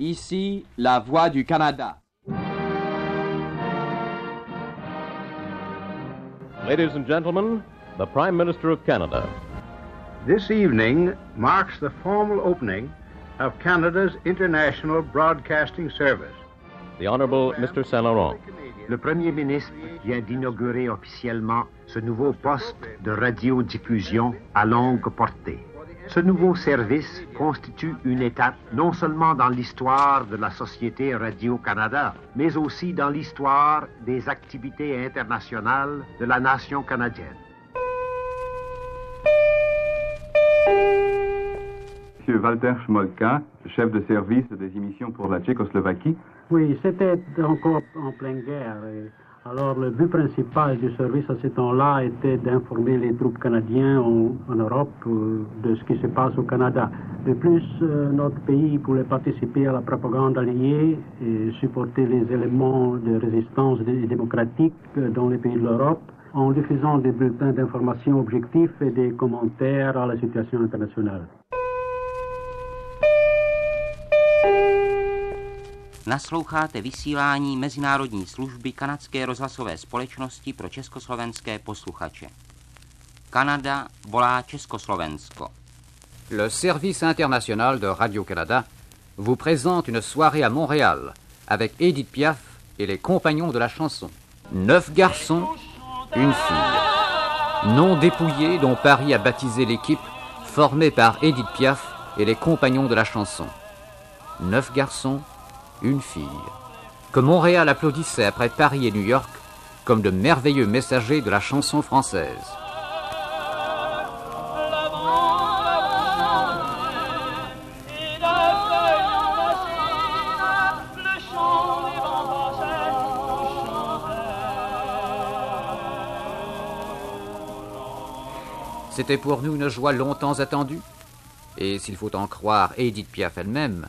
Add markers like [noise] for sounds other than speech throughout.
Ici, la voix du Canada. Ladies and gentlemen, the Prime Minister of Canada. This evening marks the formal opening of Canada's International Broadcasting Service. The Honorable Mr. Saint Laurent. Le Premier ministre vient d'inaugurer officiellement ce nouveau poste de radiodiffusion à longue portée. Ce nouveau service constitue une étape non seulement dans l'histoire de la Société Radio-Canada, mais aussi dans l'histoire des activités internationales de la nation canadienne. Monsieur Walter Schmolka, chef de service des émissions pour la Tchécoslovaquie. Oui, c'était encore en pleine guerre. Et alors, le but principal du service à ce temps-là était d'informer les troupes canadiennes en, Europe euh, de ce qui se passe au Canada. De plus, euh, notre pays pouvait participer à la propagande alliée et supporter les éléments de résistance dé- démocratique euh, dans les pays de l'Europe en diffusant des bulletins d'information objectifs et des commentaires à la situation internationale. Le Service international de Radio-Canada vous présente une soirée à Montréal avec Edith Piaf et les compagnons de la chanson. Neuf garçons, une fille. Nom dépouillé dont Paris a baptisé l'équipe formée par Edith Piaf et les compagnons de la chanson. Neuf garçons, une fille. Que Montréal applaudissait après Paris et New York comme de merveilleux messagers de la chanson française. C'était pour nous une joie longtemps attendue, et s'il faut en croire Edith Piaf elle-même,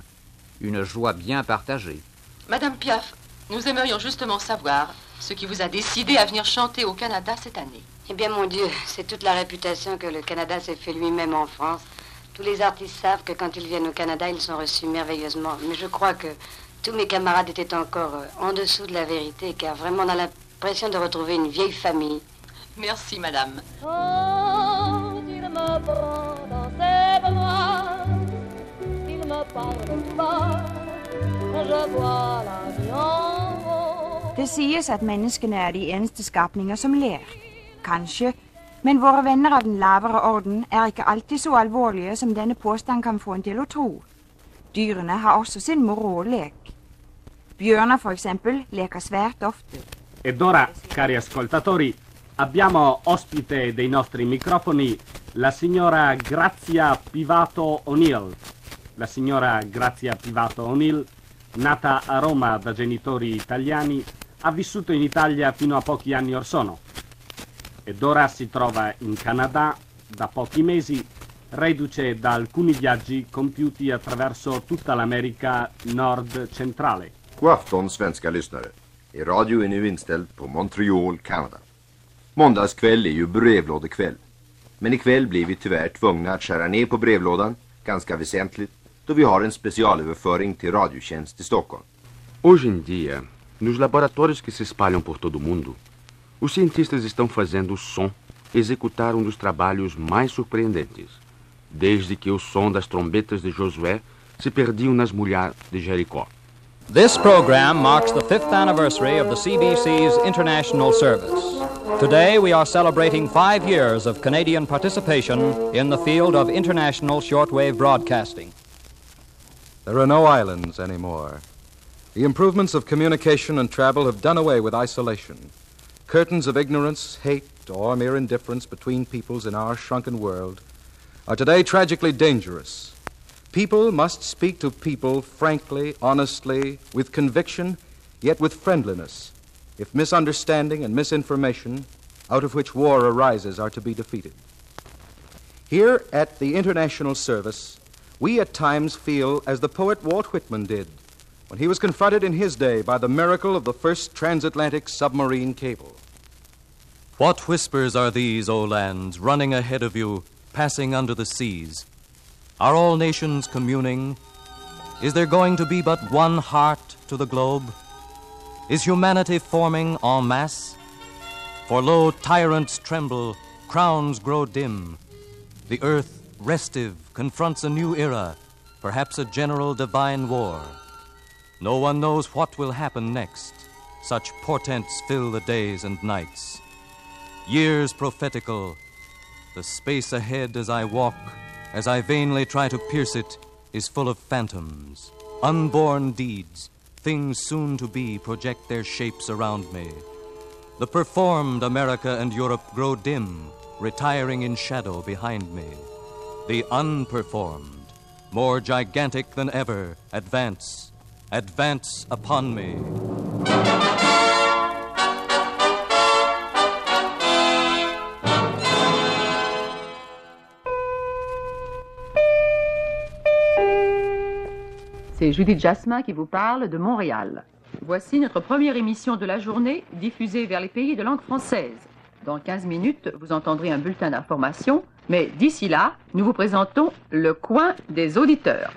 une joie bien partagée. Madame Piaf, nous aimerions justement savoir ce qui vous a décidé à venir chanter au Canada cette année. Eh bien, mon Dieu, c'est toute la réputation que le Canada s'est fait lui-même en France. Tous les artistes savent que quand ils viennent au Canada, ils sont reçus merveilleusement. Mais je crois que tous mes camarades étaient encore euh, en dessous de la vérité, car vraiment on a l'impression de retrouver une vieille famille. Merci, madame. Quand il me prend dans ses bras, il me parle Det sies at menneskene er de eneste skapninger som ler. Kanskje. Men våre venner av den lavere orden er ikke alltid så alvorlige som denne påstand kan få en til å tro. Dyrene har også sin moro og lek. Bjørner, for eksempel, leker svært ofte. Ed ora, cari ascoltatori, abbiamo ospite dei nostri microfoni la signora Grazia Pivato O'Neill. La signora Grazia Pivato O'Neill, nata a Roma da genitori italiani, ha vissuto in Italia fino a pochi anni or sono. Ed ora si trova in Canada da pochi mesi, reduce da alcuni viaggi compiuti attraverso tutta l'America nord-centrale. God svenska lyssnare. Er radio är nu på Montreal, Kanada. Måndagskväll är ju brevlådekväll. Men ikväll blir vi tyvärr tvungna att skära ner på brevlådan, ganska väsentligt, då vi har en specialöverföring till Radiotjänst i Stockholm. Hoje em dia, nos laboratórios que se espalham por todo o mundo, os cientistas estão fazendo o som executar um dos trabalhos mais surpreendentes, desde que o som das trombetas de Josué se perdiam nas mulheres de Jericó. This program marks the fifth anniversary of the CBC's international service. Today we are celebrating five years of Canadian participation in the field of international shortwave broadcasting. There are no islands anymore. The improvements of communication and travel have done away with isolation. Curtains of ignorance, hate, or mere indifference between peoples in our shrunken world are today tragically dangerous. People must speak to people frankly, honestly, with conviction, yet with friendliness, if misunderstanding and misinformation, out of which war arises, are to be defeated. Here at the International Service, we at times feel as the poet Walt Whitman did when he was confronted in his day by the miracle of the first transatlantic submarine cable. What whispers are these, O lands, running ahead of you, passing under the seas? Are all nations communing? Is there going to be but one heart to the globe? Is humanity forming en masse? For lo, tyrants tremble, crowns grow dim. The earth, restive, confronts a new era, perhaps a general divine war. No one knows what will happen next. Such portents fill the days and nights. Years prophetical. The space ahead as I walk, as I vainly try to pierce it, is full of phantoms, unborn deeds. Things soon to be project their shapes around me. The performed America and Europe grow dim, retiring in shadow behind me. The unperformed, more gigantic than ever, advance, advance upon me. C'est Judith Jasmin qui vous parle de Montréal. Voici notre première émission de la journée diffusée vers les pays de langue française. Dans 15 minutes, vous entendrez un bulletin d'information, mais d'ici là, nous vous présentons le coin des auditeurs.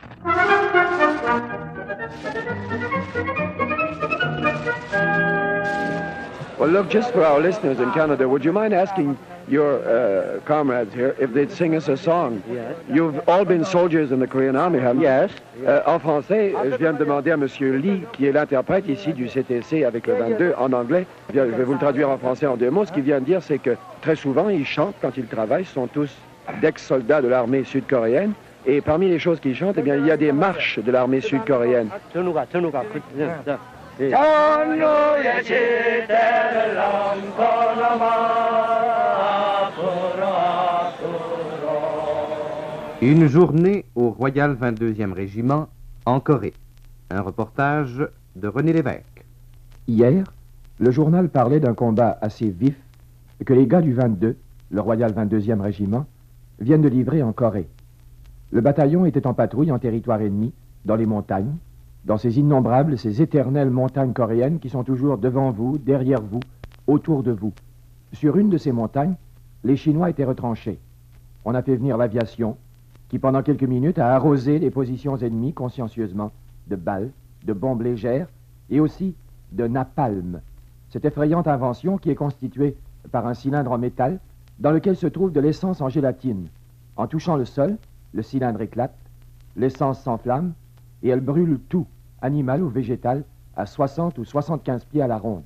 Well, look, just for our listeners in Canada, would you mind asking your uh, comrades here if they'd sing us a song? Yes. You've all been soldiers in the Korean Army, haven't you? Yes. Euh, en français, je viens de demander à M. Lee, qui est l'interprète ici du CTC avec le 22, en anglais. Bien, je vais vous le traduire en français en deux mots. Ce qu'il vient de dire, c'est que très souvent, ils chantent quand ils travaillent. Ce sont tous d'ex-soldats de l'armée sud-coréenne. Et parmi les choses qu'ils chantent, eh bien, il y a des marches de l'armée sud-coréenne. 전우가 전우가 그, 저, 저, 예. 전우의 시대를 넘거나 앞으로 앞으로 Une journée au Royal 22e Régiment en Corée. Un reportage de René Lévesque. Hier, le journal parlait d'un combat assez vif que les gars du 22, le Royal 22e Régiment, viennent de livrer en Corée. Le bataillon était en patrouille en territoire ennemi, dans les montagnes, dans ces innombrables, ces éternelles montagnes coréennes qui sont toujours devant vous, derrière vous, autour de vous. Sur une de ces montagnes, les Chinois étaient retranchés. On a fait venir l'aviation, qui pendant quelques minutes a arrosé les positions ennemies consciencieusement de balles, de bombes légères et aussi de napalm, cette effrayante invention qui est constituée par un cylindre en métal dans lequel se trouve de l'essence en gélatine. En touchant le sol, le cylindre éclate, l'essence s'enflamme et elle brûle tout, animal ou végétal, à 60 ou 75 pieds à la ronde.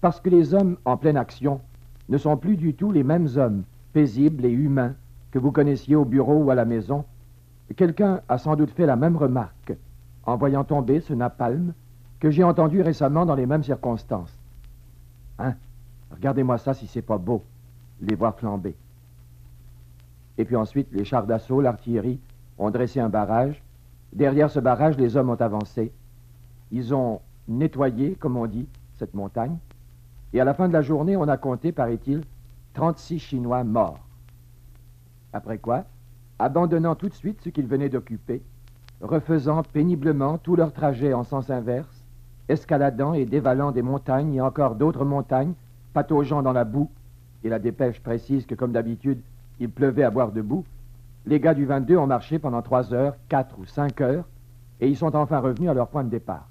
Parce que les hommes en pleine action ne sont plus du tout les mêmes hommes, paisibles et humains, que vous connaissiez au bureau ou à la maison, quelqu'un a sans doute fait la même remarque en voyant tomber ce napalm que j'ai entendu récemment dans les mêmes circonstances. Hein? Regardez-moi ça si c'est pas beau, les voir flamber. Et puis ensuite, les chars d'assaut, l'artillerie, ont dressé un barrage. Derrière ce barrage, les hommes ont avancé. Ils ont nettoyé, comme on dit, cette montagne. Et à la fin de la journée, on a compté, paraît-il, 36 Chinois morts. Après quoi, abandonnant tout de suite ce qu'ils venaient d'occuper, refaisant péniblement tout leur trajet en sens inverse, escaladant et dévalant des montagnes et encore d'autres montagnes, pataugeant dans la boue, et la dépêche précise que, comme d'habitude, il pleuvait à boire debout, les gars du 22 ont marché pendant trois heures, quatre ou cinq heures, et ils sont enfin revenus à leur point de départ.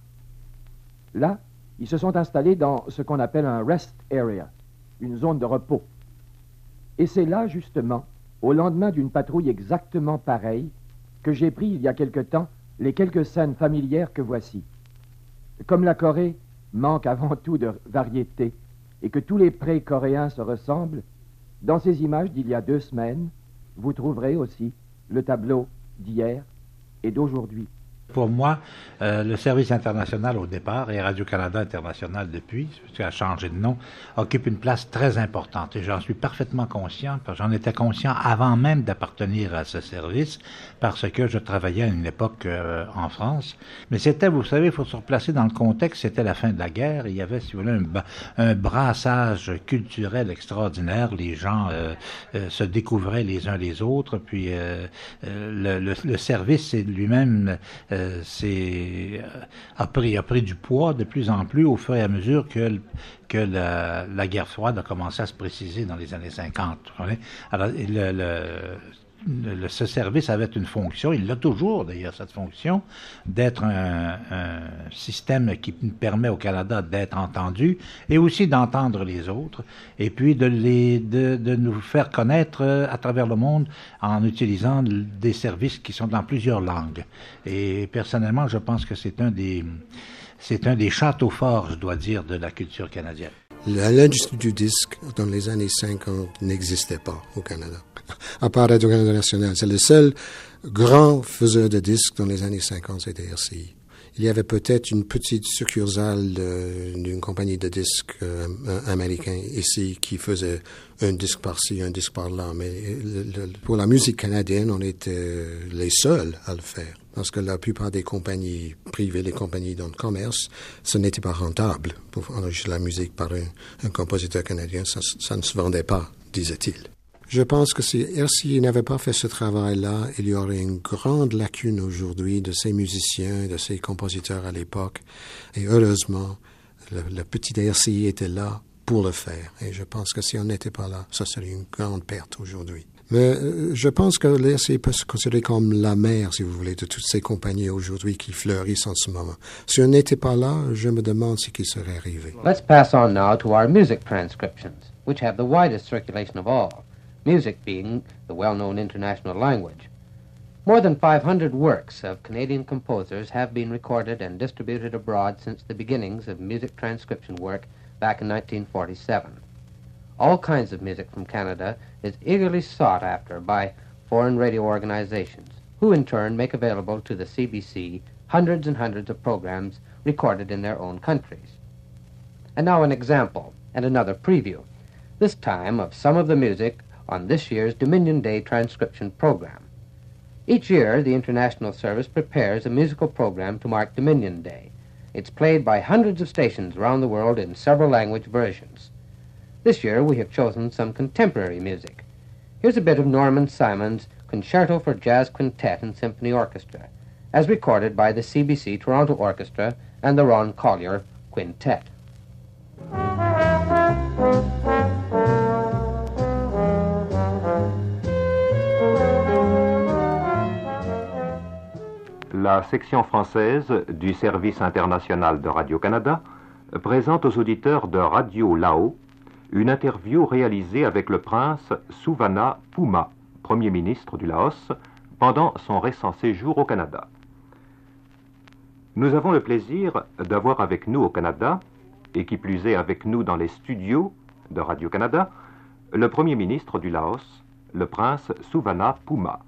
Là, ils se sont installés dans ce qu'on appelle un rest area, une zone de repos. Et c'est là, justement, au lendemain d'une patrouille exactement pareille, que j'ai pris il y a quelque temps les quelques scènes familières que voici. Comme la Corée manque avant tout de variété et que tous les prés coréens se ressemblent, dans ces images d'il y a deux semaines, vous trouverez aussi le tableau d'hier et d'aujourd'hui. Pour moi, euh, le service international au départ et Radio-Canada International depuis, qui a changé de nom, occupe une place très importante. Et j'en suis parfaitement conscient, parce j'en étais conscient avant même d'appartenir à ce service, parce que je travaillais à une époque euh, en France. Mais c'était, vous savez, il faut se replacer dans le contexte, c'était la fin de la guerre, il y avait, si vous voulez, un, un brassage culturel extraordinaire, les gens euh, se découvraient les uns les autres, puis le, le, le, service lui-même c'est a pris a pris du poids de plus en plus au fur et à mesure que que la, guerre froide a commencé à se préciser dans les années 50. Alors le, ce service avait une fonction, il l'a toujours d'ailleurs cette fonction, d'être un, un système qui permet au Canada d'être entendu et aussi d'entendre les autres et puis de, les, de, de nous faire connaître euh, à travers le monde en utilisant des services qui sont dans plusieurs langues. Et personnellement, je pense que c'est un des, c'est un des châteaux forts, je dois dire, de la culture canadienne. L'industrie du disque dans les années 50 n'existait pas au Canada. À part Radio-Canada National, c'est le seul grand faiseur de disques dans les années 50, c'était RCI. Il y avait peut-être une petite succursale d'une compagnie de disques euh, américain ici qui faisait un disque par-ci, un disque par-là. Mais pour la musique canadienne, on était les seuls à le faire. Parce que la plupart des compagnies privées, les compagnies dans le commerce, ce n'était pas rentable pour enregistrer la musique par un, compositeur canadien. Ça ne se vendait pas, disait-il. Je pense que si RCI n'avait pas fait ce travail-là, il y aurait une grande lacune aujourd'hui de ces musiciens, de ces compositeurs à l'époque. Et heureusement, le, le petit RCI était là pour le faire. Et je pense que si on n'était pas là, ça serait une grande perte aujourd'hui. Mais euh, je pense que l'RCI peut se considérer comme la mère, si vous voulez, de toutes ces compagnies aujourd'hui qui fleurissent en ce moment. Si on n'était pas là, je me demande ce qui serait arrivé. Let's pass on now to our music transcriptions, which have the widest circulation of all, music being the well known international language. More than 500 works of Canadian composers have been recorded and distributed abroad since the beginnings of music transcription work back in 1947. All kinds of music from Canada is eagerly sought after by foreign radio organizations, who in turn make available to the CBC hundreds and hundreds of programs recorded in their own countries. And now an example and another preview, this time of some of the music on this year's Dominion Day transcription program. Each year, the International Service prepares a musical program to mark Dominion Day. It's played by hundreds of stations around the world in several language versions. This year, we have chosen some contemporary music. Here's a bit of Norman Simon's Concerto for Jazz Quintet and Symphony Orchestra, as recorded by the CBC Toronto Orchestra and the Ron Collier Quintet. La section française du Service international de Radio-Canada présente aux auditeurs de Radio Lao une interview réalisée avec le prince Souvana Puma, Premier ministre du Laos, pendant son récent séjour au Canada. Nous avons le plaisir d'avoir avec nous au Canada, et qui plus est avec nous dans les studios de Radio-Canada, le Premier ministre du Laos, le prince Souvana Puma.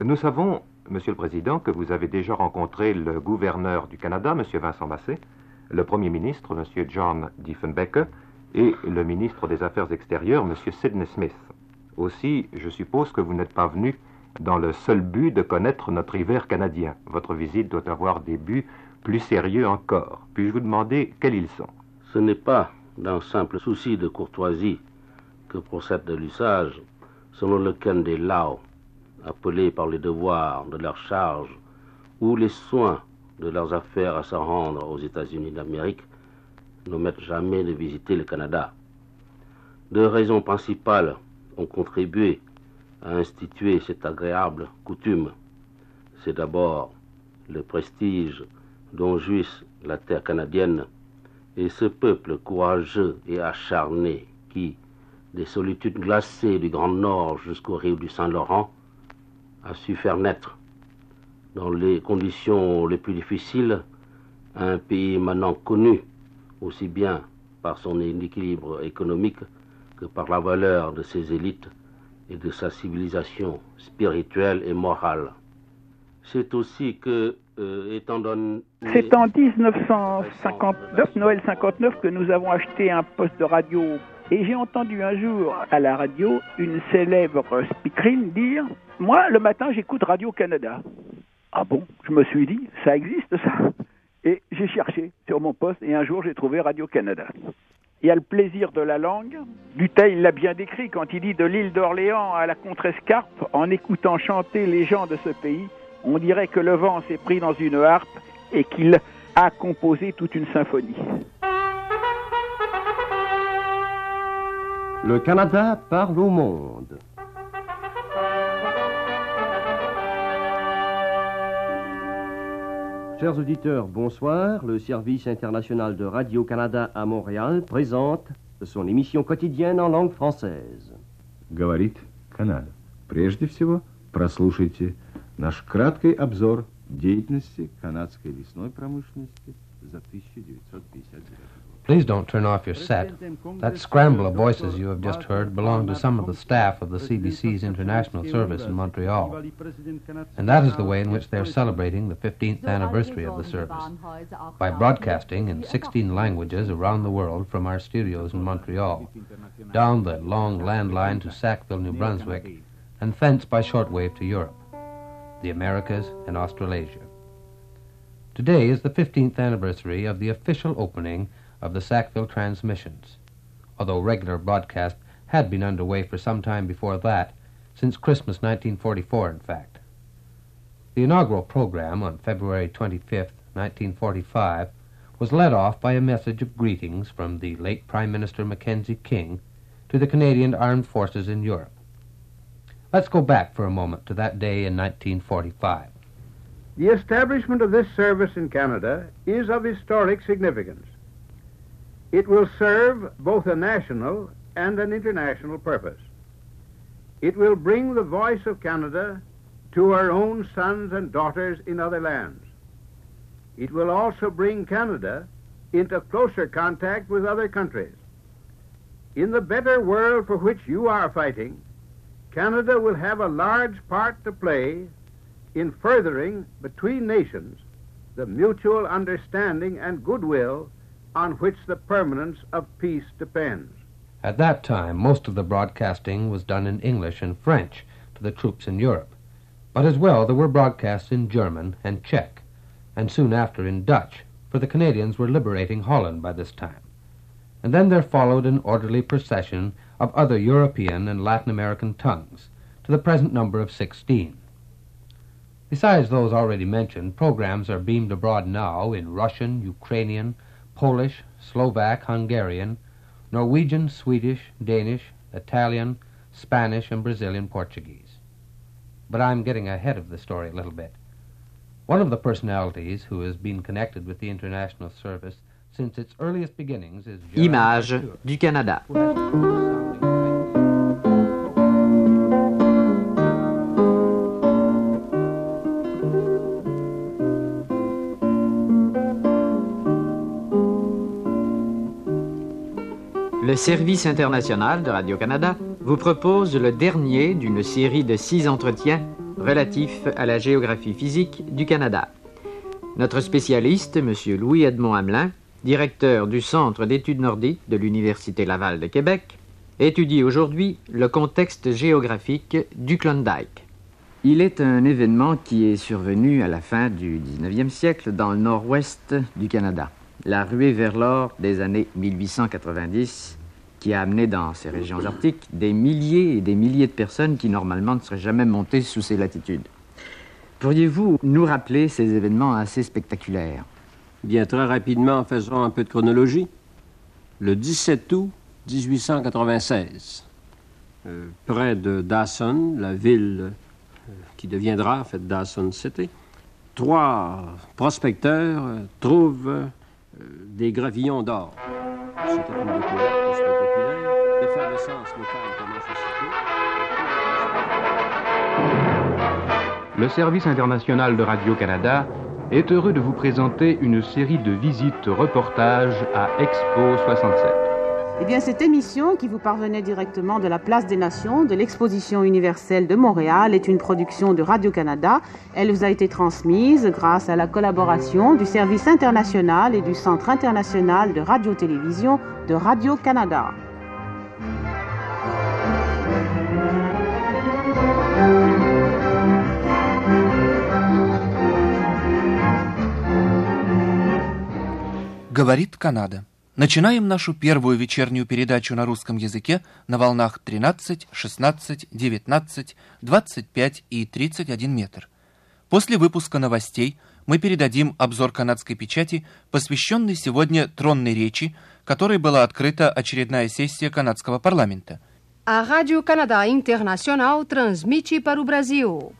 Nous savons, Monsieur le Président, que vous avez déjà rencontré le gouverneur du Canada, Monsieur Vincent Massé, le Premier ministre, Monsieur John Diefenbacke, et le ministre des Affaires extérieures, Monsieur Sidney Smith. Aussi, je suppose que vous n'êtes pas venu dans le seul but de connaître notre hiver canadien. Votre visite doit avoir des buts plus sérieux encore. Puis-je vous demander quels ils sont? Ce n'est pas d'un simple souci de courtoisie que procède de l'usage selon lequel des Lao, appelés par les devoirs de leur charge ou les soins de leurs affaires à se rendre aux États-Unis d'Amérique, n'omettent jamais de visiter le Canada. Deux raisons principales ont contribué à instituer cette agréable coutume. C'est d'abord le prestige dont jouisse la terre canadienne et ce peuple courageux et acharné qui, des solitudes glacées du Grand Nord jusqu'au rive du Saint-Laurent, a su faire naître, dans les conditions les plus difficiles, un pays maintenant connu aussi bien par son équilibre économique que par la valeur de ses élites et de sa civilisation spirituelle et morale. C'est aussi que, euh, étant donné... C'est en 1959, Noël 59, que nous avons acheté un poste de radio. Et j'ai entendu un jour à la radio une célèbre speakerine dire Moi, le matin, j'écoute Radio-Canada. Ah bon? Je me suis dit Ça existe ça Et j'ai cherché sur mon poste et un jour, j'ai trouvé Radio-Canada. Il y a le plaisir de la langue. Duteil l'a bien décrit quand il dit de l'île d'Orléans à la Contrescarpe, en écoutant chanter les gens de ce pays, on dirait que le vent s'est pris dans une harpe et qu'il a composé toute une symphonie. Le Canada parle au monde. Chers auditeurs, bonsoir. Le service international de Radio-Canada à Montréal présente son émission quotidienne en langue française. Говорит Канада. Прежде всего, прослушайте наш краткий обзор деятельности канадской лесной промышленности за 1959 год. Please don't turn off your set. That scramble of voices you have just heard belonged to some of the staff of the CBC's international service in Montreal. And that is the way in which they're celebrating the 15th anniversary of the service by broadcasting in 16 languages around the world from our studios in Montreal, down the long landline to Sackville, New Brunswick, and thence by shortwave to Europe, the Americas, and Australasia. Today is the 15th anniversary of the official opening of the Sackville transmissions, although regular broadcast had been underway for some time before that, since Christmas 1944, in fact. The inaugural program on February 25, 1945, was led off by a message of greetings from the late Prime Minister Mackenzie King to the Canadian Armed Forces in Europe. Let's go back for a moment to that day in 1945. The establishment of this service in Canada is of historic significance. It will serve both a national and an international purpose. It will bring the voice of Canada to our own sons and daughters in other lands. It will also bring Canada into closer contact with other countries. In the better world for which you are fighting, Canada will have a large part to play in furthering between nations the mutual understanding and goodwill on which the permanence of peace depends. At that time, most of the broadcasting was done in English and French to the troops in Europe. But as well, there were broadcasts in German and Czech, and soon after in Dutch, for the Canadians were liberating Holland by this time. And then there followed an orderly procession of other European and Latin American tongues, to the present number of 16. Besides those already mentioned, programs are beamed abroad now in Russian, Ukrainian, Polish, Slovak, Hungarian, Norwegian, Swedish, Danish, Italian, Spanish, and Brazilian Portuguese. But I'm getting ahead of the story a little bit. One of the personalities who has been connected with the international service since its earliest beginnings is Image du Canada. Le Service international de Radio-Canada vous propose le dernier d'une série de six entretiens relatifs à la géographie physique du Canada. Notre spécialiste, M. Louis-Edmond Hamelin, directeur du Centre d'études nordiques de l'Université Laval de Québec, étudie aujourd'hui le contexte géographique du Klondike. Il est un événement qui est survenu à la fin du 19e siècle dans le nord-ouest du Canada. La ruée vers l'or des années 1890 qui a amené dans ces régions arctiques des milliers et des milliers de personnes qui normalement ne seraient jamais montées sous ces latitudes. Pourriez-vous nous rappeler ces événements assez spectaculaires? Bien, très rapidement, faisons un peu de chronologie. Le 17 août 1896, euh, près de Dawson, la ville euh, qui deviendra en fait Dawson City, trois prospecteurs euh, trouvent des gravillons d'or. C'était une. L'effervescence locale commence à Le Service international de Radio-Canada est heureux de vous présenter une série de visites reportages à Expo 67. Eh bien, cette émission qui vous parvenait directement de la Place des Nations, de l'Exposition universelle de Montréal, est une production de Radio-Canada. Elle vous a été transmise grâce à la collaboration du Service international et du Centre international de radio-télévision de Radio-Canada. Говорит Канада. Начинаем нашу первую вечернюю передачу на русском языке на волнах 13, 16, 19, 25 и 31 метр. После выпуска новостей мы передадим обзор канадской печати, посвященный сегодня тронной речи, которой была открыта очередная сессия канадского парламента. Rádio Canadá Internacional transmite para o Brasil.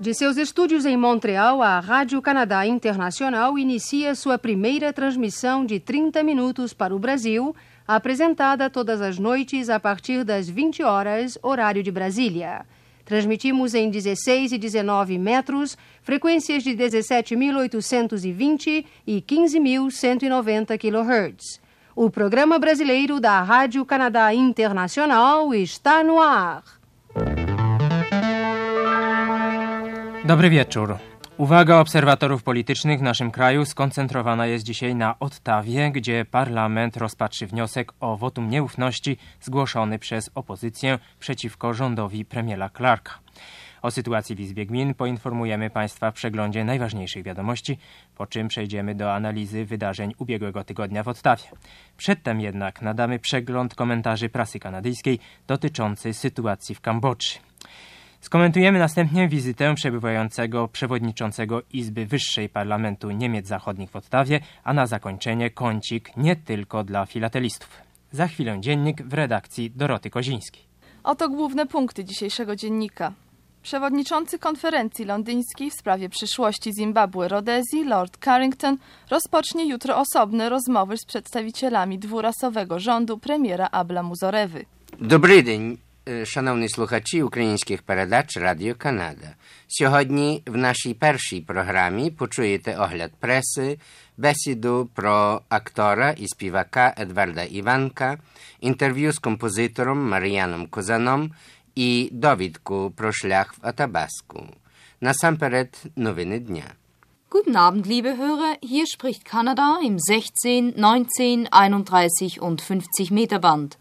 De seus estúdios em Montreal, a Rádio Canadá Internacional inicia sua primeira transmissão de 30 minutos para o Brasil, apresentada todas as noites a partir das 20 horas, horário de Brasília. Transmitimos em 16 e 19 metros, frequências de 17.820 e 15.190 kHz. O programa brasileiro da Rádio Canadá Internacional está no ar. Dobry wieczór. Uwaga obserwatorów politycznych w naszym kraju skoncentrowana jest dzisiaj na Ottawie, gdzie parlament rozpatrzy wniosek o wotum nieufności zgłoszony przez opozycję przeciwko rządowi premiera Clarka. O sytuacji w Izbie Gmin poinformujemy Państwa w przeglądzie najważniejszych wiadomości, po czym przejdziemy do analizy wydarzeń ubiegłego tygodnia w Ottawie. Przedtem jednak nadamy przegląd komentarzy prasy kanadyjskiej dotyczącej sytuacji w Kambodży. Skomentujemy następnie wizytę przebywającego przewodniczącego Izby Wyższej Parlamentu Niemiec Zachodnich w Ottawie, a na zakończenie kącik nie tylko dla filatelistów. Za chwilę dziennik w redakcji Doroty Kozińskiej. Oto główne punkty dzisiejszego dziennika. Przewodniczący konferencji londyńskiej w sprawie przyszłości Zimbabwe Rodezji, Lord Carrington, rozpocznie jutro osobne rozmowy z przedstawicielami dwurasowego rządu premiera Abla Muzorewy. Dobry dzień. шановні слухачі українських передач Радіо Канада. Сьогодні в нашій першій програмі почуєте огляд преси, бесіду про актора і співака Едварда Іванка, інтерв'ю з композитором Мар'яном Козаном і довідку про шлях в Атабаску. Насамперед новини дня. Guten Abend, liebe Hörer. Hier spricht Kanada im 16, 19, 31 und 50 Meter Band.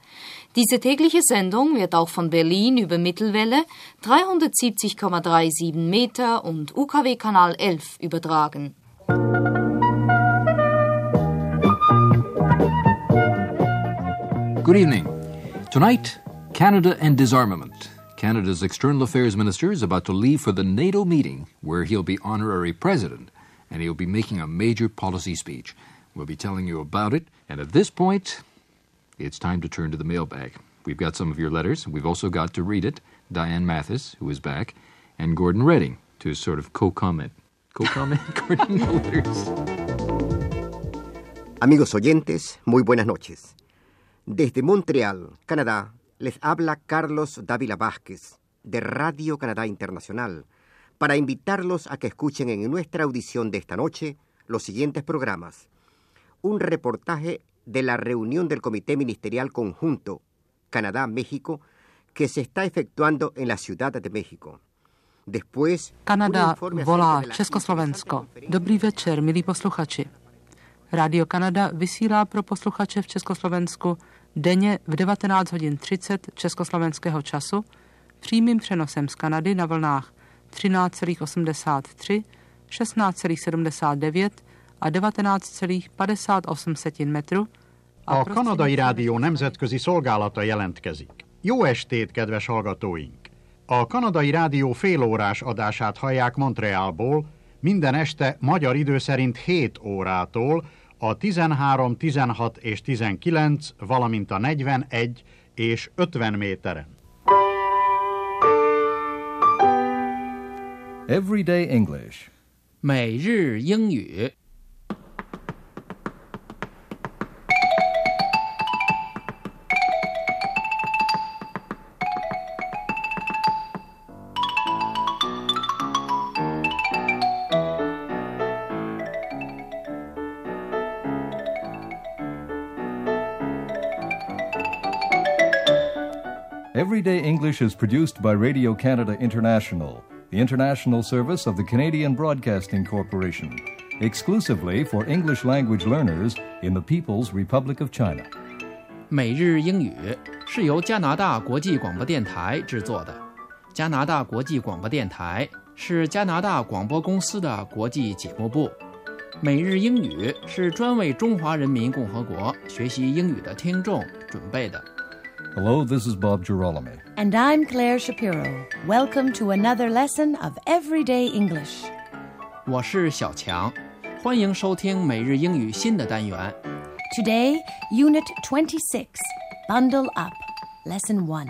Diese tägliche Sendung wird auch von Berlin über Mittelwelle 370,37 Meter und UKW-Kanal 11 übertragen. Good evening. Tonight, Canada and disarmament. Canada's External Affairs Minister is about to leave for the NATO meeting, where he'll be honorary president, and he'll be making a major policy speech. We'll be telling you about it, and at this point, it's time to turn to the mailbag. We've got some of your letters. We've also got to read it. Diane Mathis, who is back, and Gordon Redding to sort of co-comment. Co-comment, [laughs] Gordon letters. Amigos oyentes, muy buenas noches. Desde Montreal, Canadá, les habla Carlos Dávila Vázquez, de Radio Canadá Internacional, para invitarlos a que escuchen en nuestra audición de esta noche los siguientes programas. Un reportaje de la reunión del Comité Ministerial Conjunto Canadá-México que se está efectuando en la Ciudad de México. Después, Kanada volá Československo. Dobrý večer, milí posluchači. Radio Kanada vysílá pro posluchače v Československu denně v 19 hodin 30 československého času přímým přenosem z Kanady na vlnách 13,83, 16,79 a 19,58 metru. A Kanadai Rádió nemzetközi szolgálata jelentkezik. Jó estét, kedves hallgatóink! A Kanadai Rádió félórás adását hallják Montrealból minden este magyar idő szerint 7 órától, a 13, 16 és 19, valamint a 41 és 50 méteren. Everyday English. 每日英语。 Everyday English is produced by Radio Canada International, the international service of the Canadian Broadcasting Corporation, exclusively for English language learners in the People's Republic of China. 每日英语是由加拿大国际广播电台制作的。加拿大国际广播电台是加拿大广播公司的国际节目部。每日英语是专为中华人民共和国学习英语的听众准备的。Hello, this is Bob Girolami. And I'm Claire Shapiro. Welcome to another lesson of Everyday English. 我是小强，欢迎收听每日英语新的单元。 Today, Unit 26, Bundle Up, Lesson 1.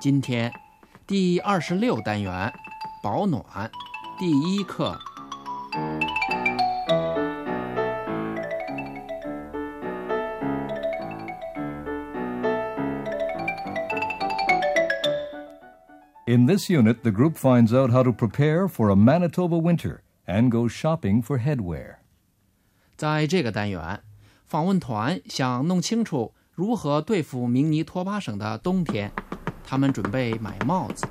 今天第二十六单元， 保暖。第一课。 In this unit, the group finds out how to prepare for a Manitoba winter and goes shopping for headwear. 在这个单元，访问团想弄清楚如何对付明尼托巴省的冬天，他们准备买帽子。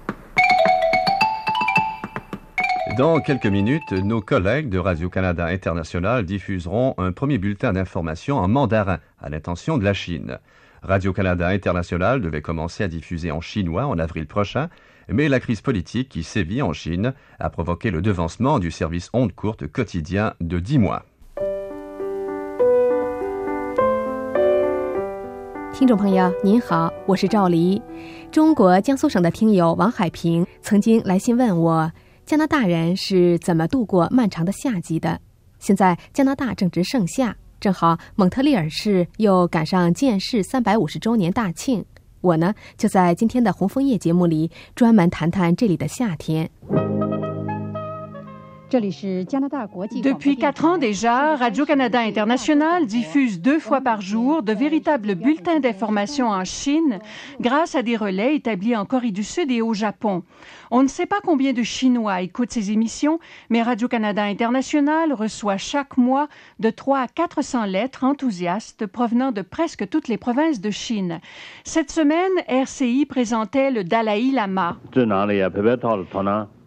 Dans quelques minutes, nos collègues de Radio-Canada International diffuseront un premier bulletin d'information en mandarin à l'intention de la Chine. Radio-Canada International devait commencer à diffuser en chinois en avril prochain, mais la crise politique qui sévit en Chine a provoqué le devancement du service onde courte quotidien de 10 mois. 听众朋友您好，我是赵黎。中国江苏省的听友王海平曾经来信问我，加拿大人是怎么度过漫长的夏季的？现在加拿大正值盛夏，正好蒙特利尔市又赶上建市三百五十周年大庆。我呢，就在今天的红枫叶节目里专门谈谈这里的夏天。Depuis quatre ans déjà, Radio-Canada International diffuse deux fois par jour de véritables bulletins d'information en Chine grâce à des relais établis en Corée du Sud et au Japon. On ne sait pas combien de Chinois écoutent ces émissions, mais Radio-Canada International reçoit chaque mois de 3 à 400 lettres enthousiastes provenant de presque toutes les provinces de Chine. Cette semaine, RCI présentait le Dalai Lama.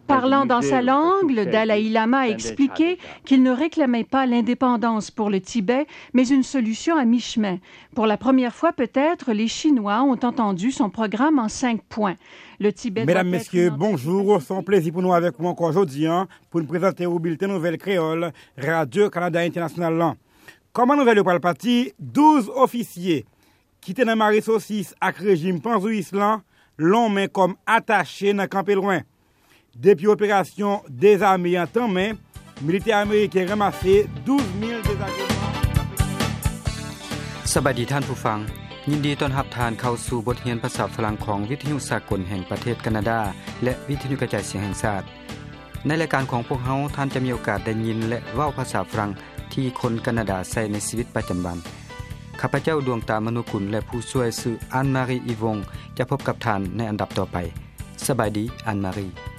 Parlant dans sa langue, le Dalai Lama a expliqué qu'il ne réclamait pas l'indépendance pour le Tibet, mais une solution à mi-chemin. Pour la première fois peut-être, les Chinois ont entendu son programme en cinq points. Le Tibet Mesdames, Messieurs, bonjour. C'est un plaisir pour nous avec vous encore aujourd'hui hein, pour nous présenter au bulletin Nouvelle Créole, Radio-Canada International. Comme en nouvelle le parti, 12 officiers qui étaient dans Marie Saucisse avec le régime panzouislan l'ont mis comme attachés dans le camp loin. Depuis l'opération désarmée en temps main, militaires américains ramassé 12 000 désagréments. สบายดีท่านผู้ฟัง ยินดีต้อนรับทานเข้าสู่บทเรียนภาษาฝรั่งของวิทยุสากลแห่งประเทศแคนาดา และวิทยุกระจายเสียงแห่งชาติ ในรายการของพวกเฮาท่านจะมีโอกาสได้ยิน และเว้าภาษาฝรั่งที่คนแคนาดาใช้ในชีวิตประจำวันข้าพเจ้าดวงตามนุกุลและผู้ช่วยชื่ออันมารีอีวงจะพบกับท่านในอันดับต่อไป สบายดีอันมารี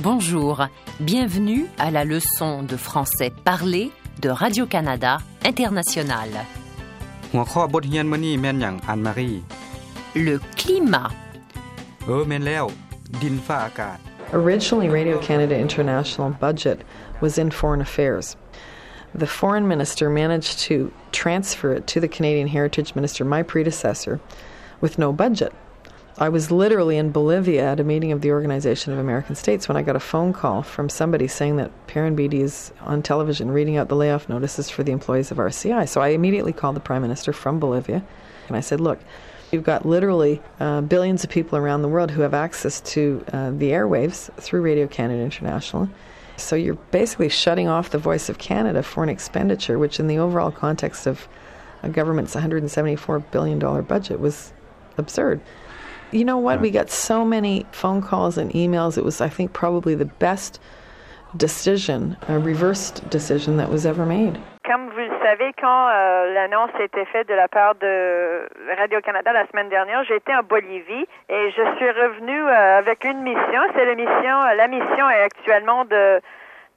Bonjour, bienvenue à la leçon de français parlé de Radio-Canada International. หัวข้อบทเรียนมื้อนี้แม่นหยังอันมารี Le climat. เออแม่นแล้ว ดินฟ้าอากาศ Originally, Radio Canada International budget was in foreign affairs. The foreign minister managed to transfer it to the Canadian Heritage Minister, my predecessor, with no budget. I was literally in Bolivia at a meeting of the Organization of American States when I got a phone call from somebody saying that Perrin Beatty is on television reading out the layoff notices for the employees of RCI. So I immediately called the Prime Minister from Bolivia and I said, Look, you've got literally uh, billions of people around the world who have access to uh, the airwaves through Radio Canada International. So you're basically shutting off the voice of Canada for an expenditure, which in the overall context of a government's $174 billion budget was absurd. You know what? We got so many phone calls and emails. It was, I think, probably the best decision, a reversed decision that was ever made. Comme vous le savez, quand euh, l'annonce a été faite de la part de Radio-Canada la semaine dernière, j'étais en Bolivie et je suis revenue euh, avec une mission. C'est la mission, la mission est actuellement de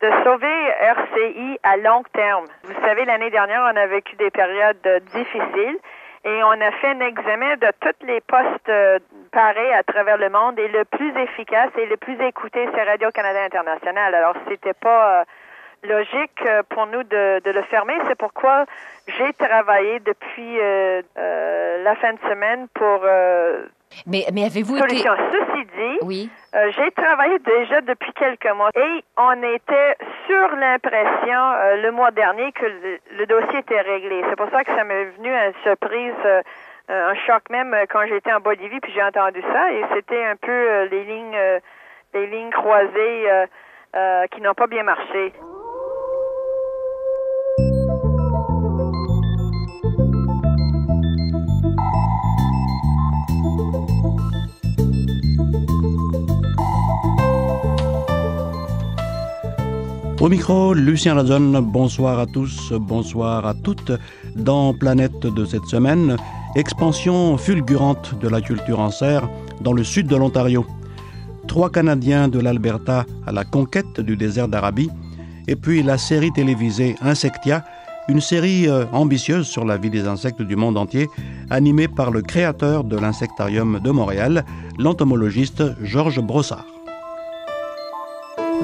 de sauver RCI à long terme. Vous savez, l'année dernière, on a vécu des périodes difficiles et on a fait un examen de tous les postes euh, parés à travers le monde et le plus efficace et le plus écouté, c'est Radio-Canada International. Alors, c'était pas euh, logique euh, pour nous de, de le fermer. C'est pourquoi j'ai travaillé depuis euh, euh, la fin de semaine pour Mais, mais avez-vous solution. été... Ceci dit, Oui. euh, j'ai travaillé déjà depuis quelques mois et on était sur l'impression euh, le mois dernier que le, le dossier était réglé. C'est pour ça que ça m'est venu à une surprise, euh, un choc même quand j'étais en Bolivie puis j'ai entendu ça et c'était un peu les lignes, les lignes croisées qui n'ont pas bien marché. Au micro, Lucien Lazone, bonsoir à tous, bonsoir à toutes. Dans Planète de cette semaine, expansion fulgurante de la culture en serre dans le sud de l'Ontario. Trois Canadiens de l'Alberta à la conquête du désert d'Arabie, et puis la série télévisée Insectia, une série euh, ambitieuse sur la vie des insectes du monde entier, animée par le créateur de l'insectarium de Montréal, l'entomologiste Georges Brossard.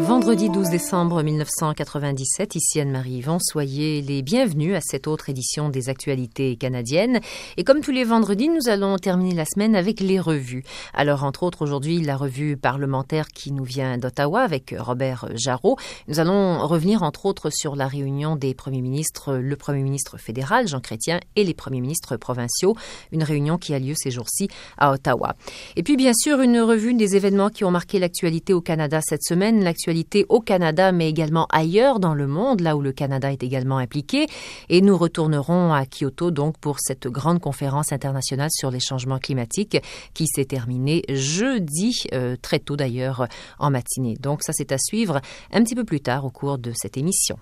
Vendredi 12 décembre 1997, ici Anne-Marie Yvon, soyez les bienvenus à cette autre édition des actualités canadiennes. Et comme tous les vendredis, nous allons terminer la semaine avec les revues. Alors, entre autres, aujourd'hui, la revue parlementaire qui nous vient d'Ottawa avec Robert Jarreau. Nous allons revenir, entre autres, sur la réunion des premiers ministres, le premier ministre fédéral, Jean Chrétien, et les premiers ministres provinciaux. Une réunion qui a lieu ces jours-ci à Ottawa. Et puis, bien sûr, une revue des événements qui ont marqué l'actualité au Canada cette semaine. L'actualité au Canada, mais également ailleurs dans le monde, là où le Canada est également impliqué. Et nous retournerons à Kyoto donc pour cette grande conférence internationale sur les changements climatiques qui s'est terminée jeudi, euh, très tôt d'ailleurs en matinée. Donc ça, c'est à suivre un petit peu plus tard au cours de cette émission.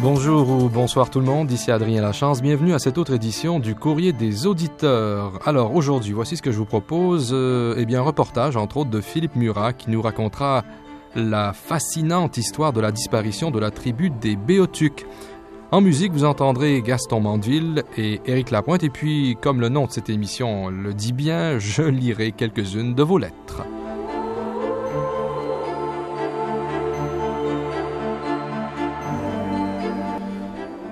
Bonjour ou bonsoir tout le monde, ici Adrien Lachance, bienvenue à cette autre édition du Courrier des auditeurs. Alors aujourd'hui, voici ce que je vous propose, euh, eh bien un reportage entre autres de Philippe Murat qui nous racontera la fascinante histoire de la disparition de la tribu des Béotucs. En musique, vous entendrez Gaston Mandeville et Éric Lapointe et puis, comme le nom de cette émission le dit bien, je lirai quelques-unes de vos lettres.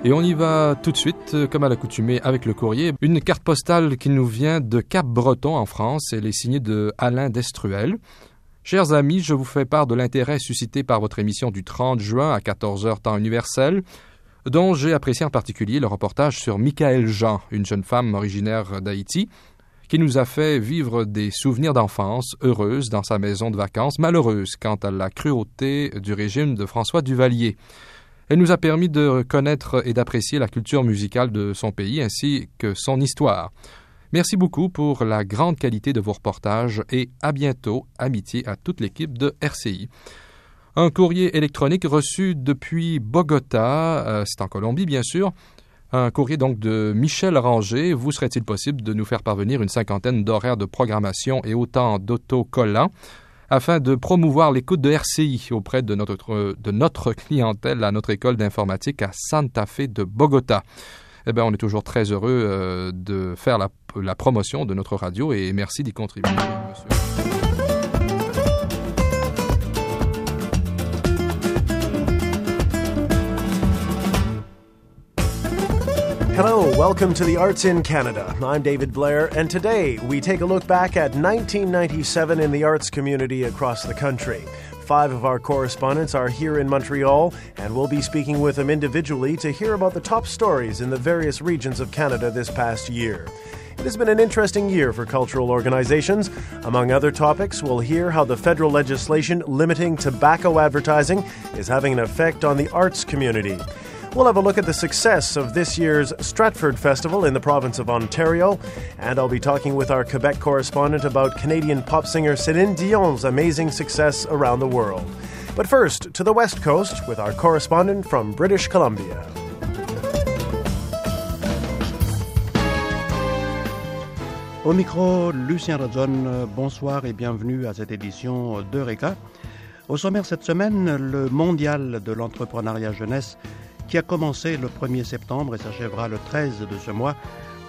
Et on y va tout de suite, euh, comme à l'accoutumée, avec le courrier. Une carte postale qui nous vient de Cap-Breton en France. Elle est signée de Alain Destruel. Chers amis, je vous fais part de l'intérêt suscité par votre émission du 30 juin à 14h temps universel, dont j'ai apprécié en particulier le reportage sur Michael Jean, une jeune femme originaire d'Haïti, qui nous a fait vivre des souvenirs d'enfance heureuses dans sa maison de vacances, malheureuses quant à la cruauté du régime de François Duvalier. Elle nous a permis de connaître et d'apprécier la culture musicale de son pays ainsi que son histoire. Merci beaucoup pour la grande qualité de vos reportages et à bientôt, amitié à toute l'équipe de RCI. Un courrier électronique reçu depuis Bogota, euh, c'est en Colombie bien sûr. Un courrier donc de Michel Ranger. Vous serait-il possible de nous faire parvenir une cinquantaine d'horaires de programmation et autant d'autocollants? Afin de promouvoir l'écoute de RCI auprès de notre, de notre clientèle à notre école d'informatique à Santa Fe de Bogota. Eh bien, on est toujours très heureux euh, de faire la, la, promotion de notre radio et merci d'y contribuer, monsieur. Hello, welcome to the Arts in Canada. I'm David Blair, and today we take a look back at 1997 in the arts community across the country. Five of our correspondents are here in Montreal, and we'll be speaking with them individually to hear about the top stories in the various regions of Canada this past year. It has been an interesting year for cultural organizations. Among other topics, we'll hear how the federal legislation limiting tobacco advertising is having an effect on the arts community. We'll have a look at the success of this year's Stratford Festival in the province of Ontario, and I'll be talking with our Quebec correspondent about Canadian pop singer Celine Dion's amazing success around the world. But first, to the West Coast with our correspondent from British Columbia. Au micro, Lucien Radzon, bonsoir et bienvenue à cette édition d'Eureka. Au sommaire cette semaine, le mondial de l'entrepreneuriat jeunesse qui a commencé le 1er septembre et s'achèvera le 13 de ce mois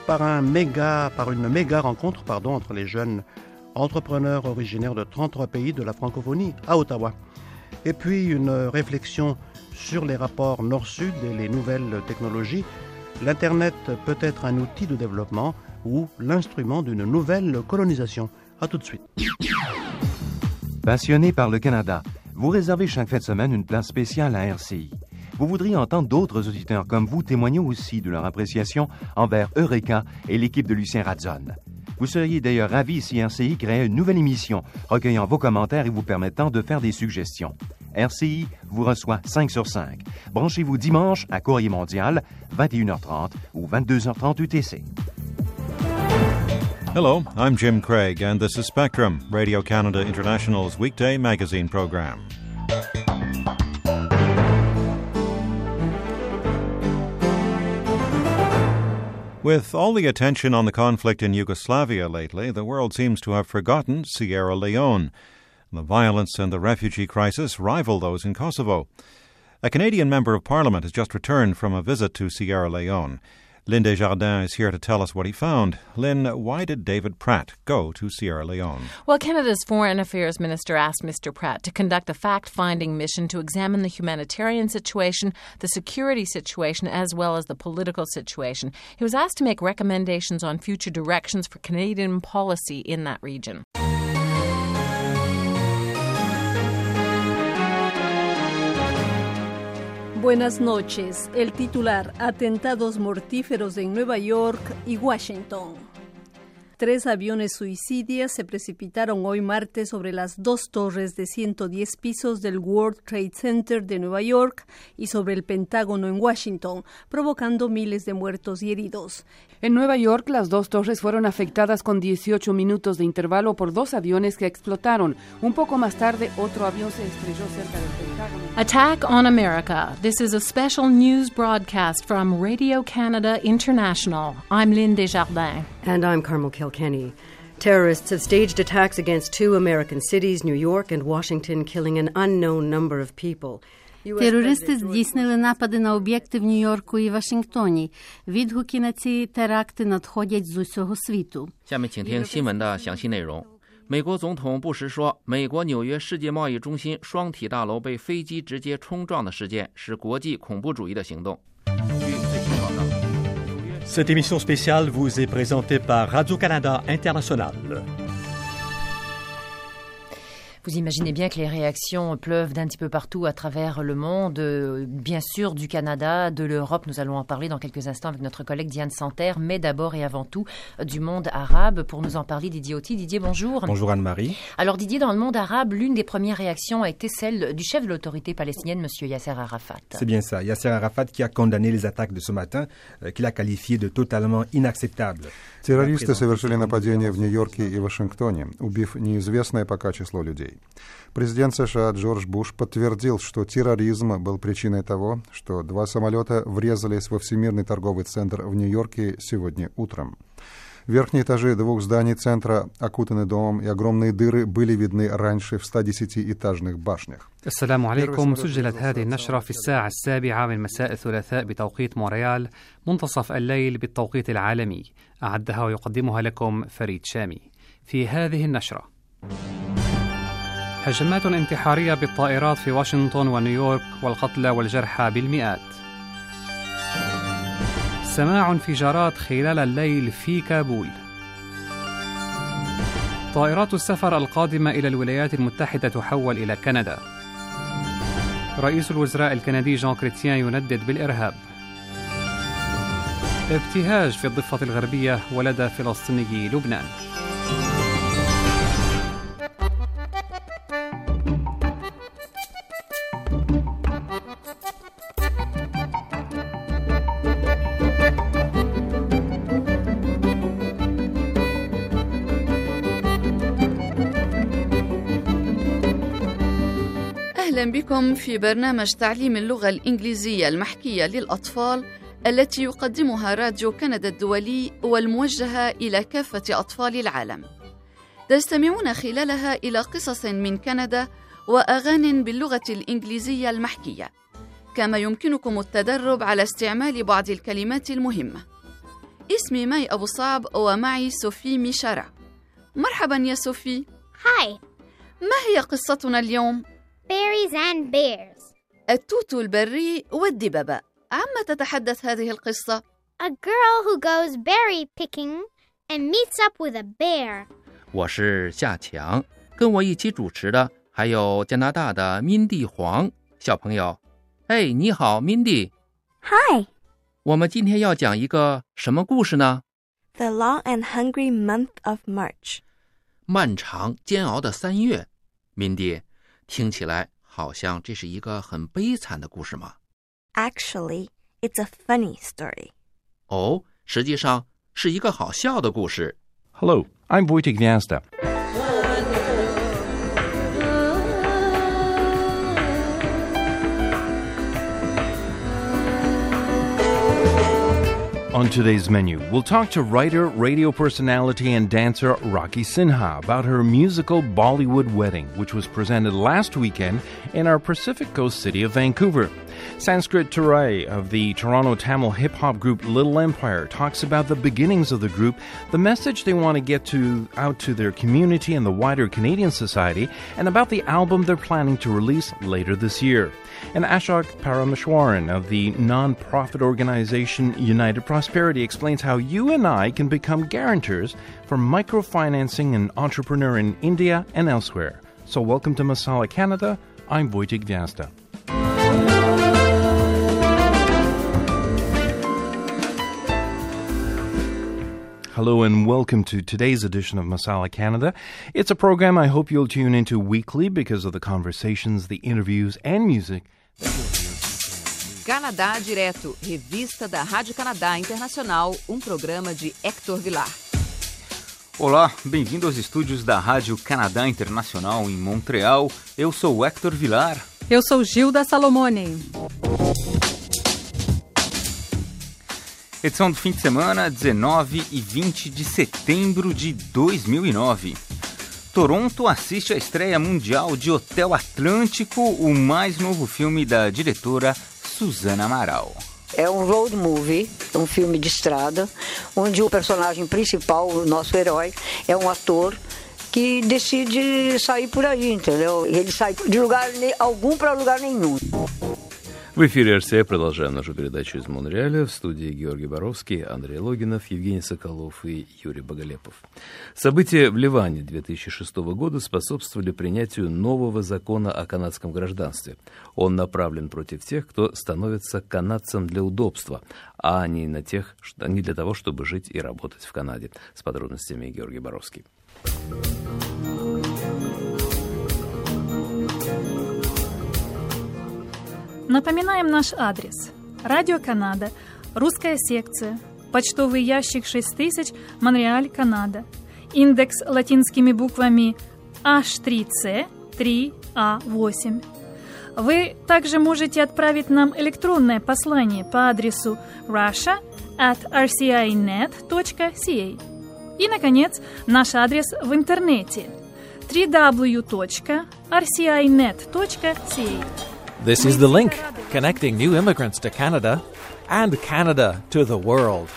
par, une méga rencontre pardon, entre les jeunes entrepreneurs originaires de 33 pays de la francophonie à Ottawa. Et puis une réflexion sur les rapports nord-sud et les nouvelles technologies. L'Internet peut être un outil de développement ou l'instrument d'une nouvelle colonisation. A tout de suite. Passionné par le Canada, vous réservez chaque fin de semaine une place spéciale à RCI. Vous voudriez entendre d'autres auditeurs comme vous témoigner aussi de leur appréciation envers Eureka et l'équipe de Lucien Radzon. Vous seriez d'ailleurs ravi si RCI créait une nouvelle émission recueillant vos commentaires et vous permettant de faire des suggestions. RCI vous reçoit 5 sur 5. Branchez-vous dimanche à Courrier Mondial, 21h30 ou 22h30 UTC. Hello, I'm Jim Craig, and this is Spectrum, Radio Canada International's weekday magazine program. With all the attention on the conflict in Yugoslavia lately, the world seems to have forgotten Sierra Leone. The violence and the refugee crisis rival those in Kosovo. A Canadian Member of Parliament has just returned from a visit to Sierra Leone. Lynn Desjardins is here to tell us what he found. Lynn, why did David Pratt go to Sierra Leone? Well, Canada's Foreign Affairs Minister asked Mr. Pratt to conduct a fact finding mission to examine the humanitarian situation, the security situation, as well as the political situation. He was asked to make recommendations on future directions for Canadian policy in that region. Buenas noches. El titular, Atentados mortíferos en Nueva York y Washington. Tres aviones suicidios se precipitaron hoy martes sobre las dos torres de 110 pisos del World Trade Center de Nueva York y sobre el Pentágono en Washington, provocando miles de muertos y heridos. En Nueva York, las dos torres fueron afectadas con 18 minutos de intervalo por dos aviones que explotaron. Un poco más tarde, otro avión se estrelló cerca del Pentágono. Attack on America. This is a special news broadcast from Radio Canada International. I'm Lynn Desjardins. And I'm Carmel Kilkenny. Terrorists have staged attacks against two American cities, New York and Washington, killing an unknown number of people. Терористи здійснили напади на об'єкти в Нью-Йорку і Вашингтоні. Відгуки на ці теракти надходять з усього світу. 下面请听新闻的详细内容。美国总统布什说，美国纽约世界贸易中心双体大楼被飞机直接冲撞的事件是国际恐怖主义的行动。 Cette émission spéciale vous est présentée par Radio-Canada International. Vous imaginez bien que les réactions pleuvent d'un petit peu partout à travers le monde, bien sûr du Canada, de l'Europe, nous allons en parler dans quelques instants avec notre collègue Diane Santerre, mais d'abord et avant tout euh, du monde arabe. Pour nous en parler, Didier Oti. Didier, bonjour. Bonjour Anne-Marie. Alors Didier, dans le monde arabe, l'une des premières réactions a été celle du chef de l'autorité palestinienne, M. Yasser Arafat. C'est bien ça. Yasser Arafat qui a condamné les attaques de ce matin, euh, qu'il a qualifiées de totalement inacceptables. Террористы совершили нападение в Нью-Йорке и Вашингтоне, убив неизвестное пока число людей. Президент США Джордж Буш подтвердил, что терроризм был причиной того, что два самолета врезались во Всемирный торговый центр в Нью-Йорке сегодня утром. Верхние этажи двух зданий центра окутаны домом, и огромные дыры были видны раньше в 110-этажных башнях. السلام عليكم سجلت هذه النشرة في الساعة السابعة من مساء الثلاثاء بتوقيت مونريال منتصف الليل بالتوقيت العالمي أعدها ويقدمها لكم فريد شامي في هذه النشرة هجمات انتحارية بالطائرات في واشنطن ونيويورك والقتلى والجرحى بالمئات سماع انفجارات خلال الليل في كابول. طائرات السفر القادمة إلى الولايات المتحدة تحول إلى كندا. رئيس الوزراء الكندي جون كريتيان يندد بالإرهاب. ابتهاج في الضفة الغربية ولدى فلسطيني لبنان. بكم في برنامج تعليم اللغة الإنجليزية المحكية للأطفال التي يقدمها راديو كندا الدولي والموجهة إلى كافة أطفال العالم. تستمعون خلالها إلى قصص من كندا وأغاني باللغة الإنجليزية المحكية. كما يمكنكم التدرب على استعمال بعض الكلمات المهمة. اسمي ماي أبو صعب ومعي صوفي ميشارا. مرحبا يا صوفي. هاي ما هي قصتنا اليوم؟ Berries and bears. التوت البري والدببة. عما تتحدث هذه القصة؟ A girl who goes berry picking and meets up with a bear. 我是夏强，跟我一起主持的还有加拿大的敏蒂黄小朋友。哎，你好，敏蒂。 Hi. 我们今天要讲一个什么故事呢？ The long and hungry month of March. 漫长煎熬的三月，敏蒂， 听起来好像这是一个很悲惨的故事吗？ Actually, it's a funny story. 哦，实际上是一个好笑的故事。 Hello, I'm Wojtek Gwiazda. On today's menu, we'll talk to writer, radio personality, and dancer Rocky Sinha about her musical Bollywood Wedding, which was presented last weekend in our Pacific Coast city of Vancouver. Sanskrit Turai of the Toronto Tamil hip hop group Little Empire talks about the beginnings of the group, the message they want to get to out to their community and the wider Canadian society, and about the album they're planning to release later this year. And Ashok Parameshwaran of the non-profit organization United Prosperity explains how you and I can become guarantors for microfinancing and entrepreneur in India and elsewhere. So welcome to Masala Canada. I'm Wojtek Gwiazda. Hello and welcome to today's edition of Masala Canada. It's a program I hope you'll tune into weekly because of the conversations, the interviews, and music. Canadá Direto, revista da Rádio Canadá Internacional, um programa de Hector Vilar. Olá, bem-vindo aos estúdios da Rádio Canadá Internacional em Montreal. Eu sou o Hector Vilar. Eu sou Gilda Salomone. Edição do fim de semana, 19 e 20 de setembro de 2009. Toronto assiste à estreia mundial de Hotel Atlântico, o mais novo filme da diretora Suzana Amaral. É um road movie, um filme de estrada, onde o personagem principal, o nosso herói, é um ator que decide sair por aí, entendeu? Ele sai de lugar algum para lugar nenhum. В эфире РСЕ продолжаем нашу передачу из Монреаля. В студии Георгий Боровский, Андрей Логинов, Евгений Соколов и Юрий Боголепов. События в Ливане 2006 года способствовали принятию нового закона о канадском гражданстве. Он направлен против тех, кто становится канадцем для удобства, а не, на тех, не для того, чтобы жить и работать в Канаде. С подробностями Георгий Боровский. Напоминаем наш адрес. Радио Канада, русская секция, почтовый ящик 6000, Монреаль, Канада. Индекс латинскими буквами H3C 3A8. Вы также можете отправить нам электронное послание по адресу russia at rcinet.ca. И, наконец, наш адрес в интернете www.rcinet.ca. This is The Link, connecting new immigrants to Canada and Canada to the world.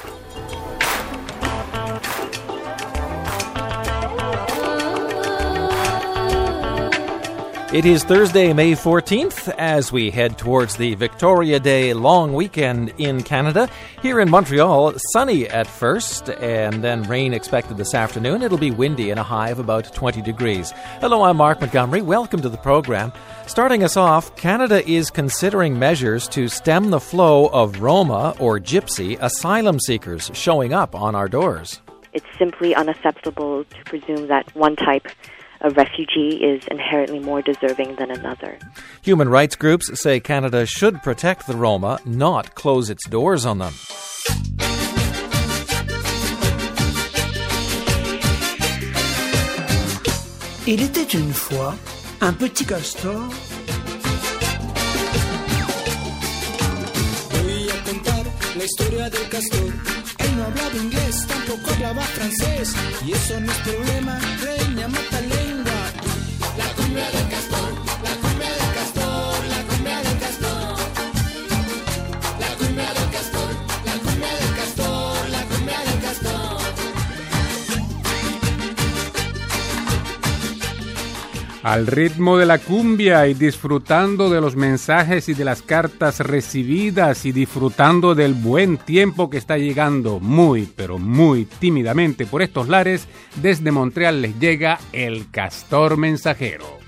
It is Thursday, May 14th, as we head towards the Victoria Day long weekend in Canada. Here in Montreal, sunny at first, and then rain expected this afternoon. It'll be windy and a high of about 20 degrees. Hello, I'm Mark Montgomery. Welcome to the program. Starting us off, Canada is considering measures to stem the flow of Roma or Gypsy asylum seekers showing up on our doors. It's simply unacceptable to presume that one type a refugee is inherently more deserving than another. Human rights groups say Canada should protect the Roma, not close its doors on them. Il était une fois un petit castor. Voy a contar la historia del castor. Él no hablaba inglés, tampoco hablaba francés. Y eso no es problema, reña mata Al ritmo de la cumbia y disfrutando de los mensajes y de las cartas recibidas y disfrutando del buen tiempo que está llegando muy, pero muy tímidamente por estos lares, desde Montreal les llega el Castor Mensajero.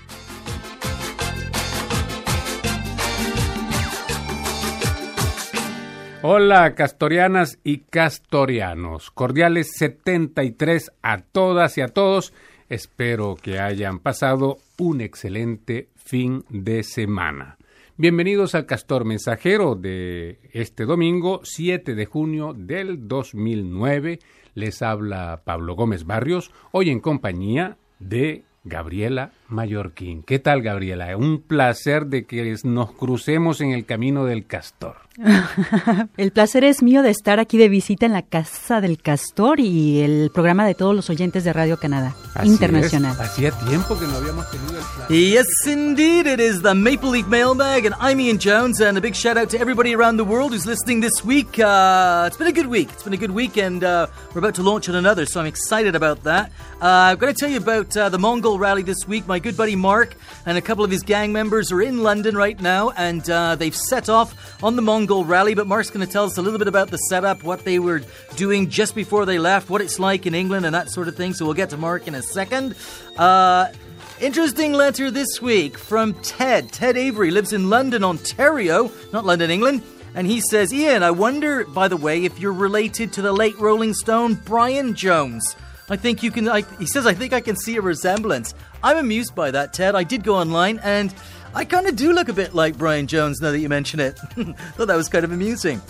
Hola castorianas y castorianos, cordiales 73 a todas y a todos. Espero que hayan pasado un excelente fin de semana. Bienvenidos al Castor Mensajero de este domingo 7 de junio del 2009. Les habla Pablo Gómez Barrios, hoy en compañía de Gabriela Mallorquín. ¿Qué tal, Gabriela? Un placer de que nos crucemos en el camino del castor. [laughs] el placer es mío de estar aquí de visita en la Casa del Castor y el programa de todos los oyentes de Radio Canadá Así Internacional. Es. Hacía tiempo que no habíamos tenido el placer. Yes, indeed. It is the Maple Leaf Mailbag, and I'm Ian Jones, and a big shout out to everybody around the world who's listening this week. Uh, it's been a good week. It's been a good week, and uh, we're about to launch on another, so I'm excited about that. Uh, I'm going to tell you about uh, the Mongol rally this week. My good buddy Mark and a couple of his gang members are in London right now, and uh, they've set off on the Mongol rally. But Mark's going to tell us a little bit about the setup, what they were doing just before they left, what it's like in England, and that sort of thing. So we'll get to Mark in a second. Uh, Interesting letter this week from Ted. Ted Avery lives in London, Ontario, not London, England. And he says, Ian, I wonder, by the way, if you're related to the late Rolling Stone Brian Jones. I think you can, I, he says, I think I can see a resemblance. I'm amused by that, Ted. I did go online and I kind of do look a bit like Brian Jones now that you mention it. [laughs] Thought that was kind of amusing.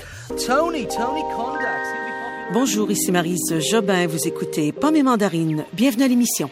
Tony, Tony Condax. Bonjour, ici Marise Jobin. Vous écoutez Pomme et Mandarine. Bienvenue à l'émission.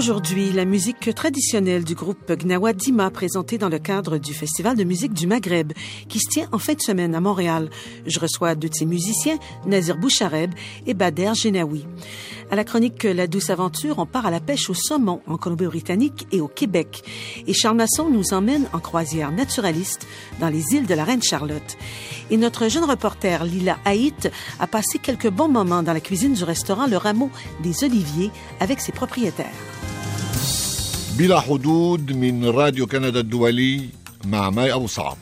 Aujourd'hui, la musique traditionnelle du groupe Gnawa Dima présentée dans le cadre du Festival de musique du Maghreb qui se tient en fin de semaine à Montréal. Je reçois deux de ses musiciens, Nazir Bouchareb et Bader Genaoui. À la chronique La douce aventure, on part à la pêche au saumon en Colombie-Britannique et au Québec. Et Charles Masson nous emmène en croisière naturaliste dans les îles de la Reine Charlotte. Et notre jeune reporter Lila Haït a passé quelques bons moments dans la cuisine du restaurant Le Rameau des Oliviers avec ses propriétaires. بلا حدود من راديو كندا الدولي مع ماي أبو صعب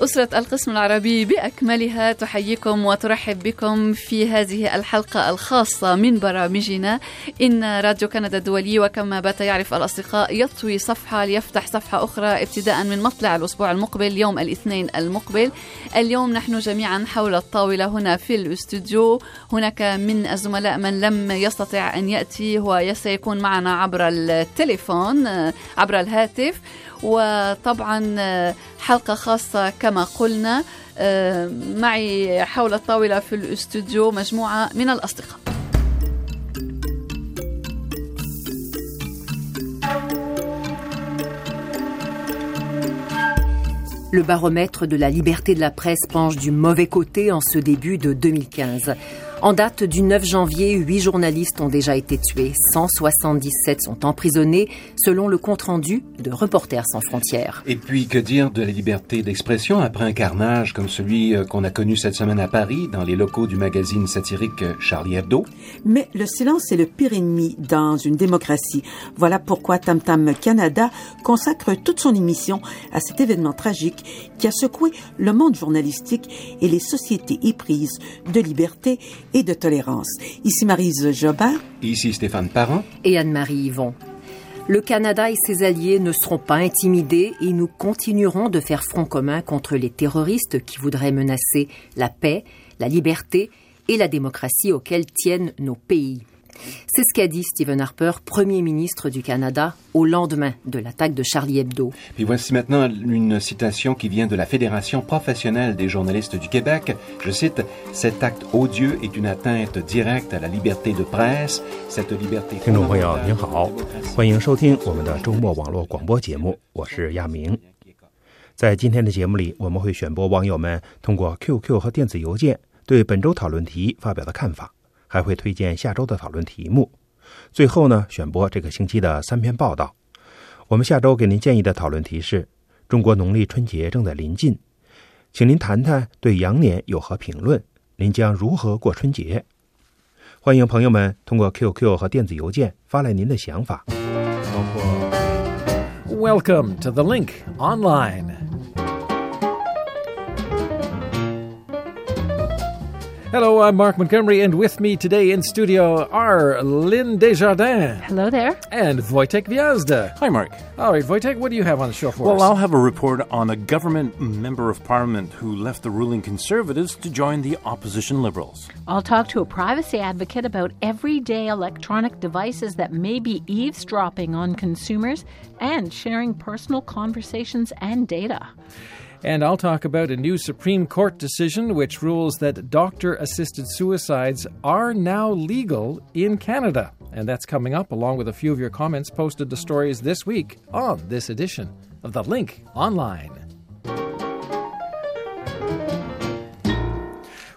أسرة القسم العربي بأكملها تحييكم وترحب بكم في هذه الحلقة الخاصة من برامجنا. إن راديو كندا الدولي وكما بات يعرف الأصدقاء يطوي صفحة ليفتح صفحة أخرى ابتداء من مطلع الأسبوع المقبل يوم الاثنين المقبل. اليوم نحن جميعا حول الطاولة هنا في الاستوديو. هناك من الزملاء من لم يستطع أن يأتي وسيكون معنا عبر التليفون عبر الهاتف. وطبعا حلقة خاصة كما قلنا معي حول الطاولة في الاستوديو مجموعة من الأصدقاء Le baromètre de la liberté de la presse penche du mauvais côté en ce début de 2015. En date du 9 janvier, huit journalistes ont déjà été tués, 177 sont emprisonnés, selon le compte-rendu de Reporters sans frontières. Et puis, que dire de la liberté d'expression après un carnage comme celui qu'on a connu cette semaine à Paris, dans les locaux du magazine satirique Charlie Hebdo? Mais le silence est le pire ennemi dans une démocratie. Voilà pourquoi Tam Tam Canada consacre toute son émission à cet événement tragique qui a secoué le monde journalistique et les sociétés éprises de liberté et de tolérance. Ici Marise Jobin. Ici Stéphane Parent. Et Anne-Marie Yvon. Le Canada et ses alliés ne seront pas intimidés et nous continuerons de faire front commun contre les terroristes qui voudraient menacer la paix, la liberté et la démocratie auxquelles tiennent nos pays. C'est ce qu'a dit Stephen Harper, Premier ministre du Canada, au lendemain de l'attaque de Charlie Hebdo. Puis voici maintenant une citation qui vient de la Fédération professionnelle des journalistes du Québec. Je cite Cet acte odieux est une atteinte directe à la liberté de presse. Cette liberté 听众朋友您好，欢迎收听我们的周末网络广播节目，我是亚明。在今天的节目里，我们会选播网友们通过 QQ 和电子邮件对本周讨论题发表的看法。 还会推荐下周的讨论题目，最后呢，选播这个星期的三篇报道。我们下周给您建议的讨论题是：中国农历春节正在临近，请您谈谈对羊年有何评论？您将如何过春节？欢迎朋友们通过 QQ 和电子邮件发来您的想法，包括 Welcome to the link online. Hello, I'm Mark Montgomery, and with me today in studio are Lynn Desjardins. Hello there. And Wojtek Viazda. Hi, Mark. All right, Wojtek, what do you have on the show for well, us? Well, I'll have a report on a government member of parliament who left the ruling Conservatives to join the opposition Liberals. I'll talk to a privacy advocate about everyday electronic devices that may be eavesdropping on consumers and sharing personal conversations and data. And I'll talk about a new Supreme Court decision which rules that doctor assisted suicides are now legal in Canada. And that's coming up along with a few of your comments posted to stories this week on this edition of The Link Online.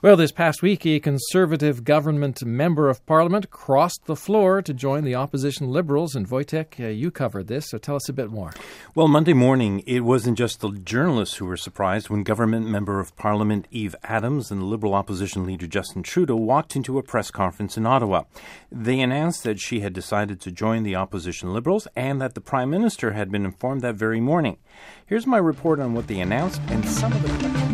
Well, this past week, a Conservative government member of Parliament crossed the floor to join the opposition Liberals. And Wojtek, uh, you covered this, so tell us a bit more. Well, Monday morning, it wasn't just the journalists who were surprised when government member of Parliament Eve Adams and Liberal opposition leader Justin Trudeau walked into a press conference in Ottawa. They announced that she had decided to join the opposition Liberals and that the Prime Minister had been informed that very morning. Here's my report on what they announced and some of the.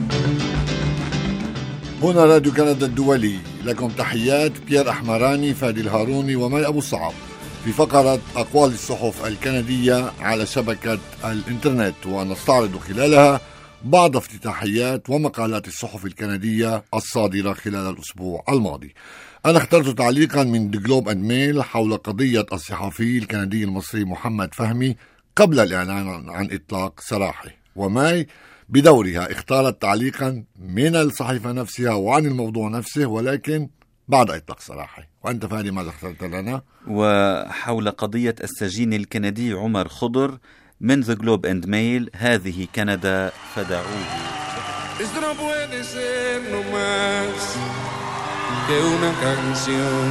هنا راديو كندا الدولي. لكم تحيات بيير أحمراني فادي الهاروني ومي أبو صعب في فقرة أقوال الصحف الكندية على شبكة الإنترنت ونستعرض خلالها بعض افتتاحيات ومقالات الصحف الكندية الصادرة خلال الأسبوع الماضي. أنا اخترت تعليقا من دي جلوب أند ميل حول قضية الصحفي الكندي المصري محمد فهمي قبل الإعلان عن إطلاق سراحه. وماي بدورها اختارت تعليقا من الصحيفة نفسها وعن الموضوع نفسه ولكن بعد إطلاق سراحه وأنت فادي ماذا اخترت لنا؟ وحول قضية السجين الكندي عمر خضر من ذا جلوب اند ميل هذه كندا فدعوه Esto no puede ser no más que una canción.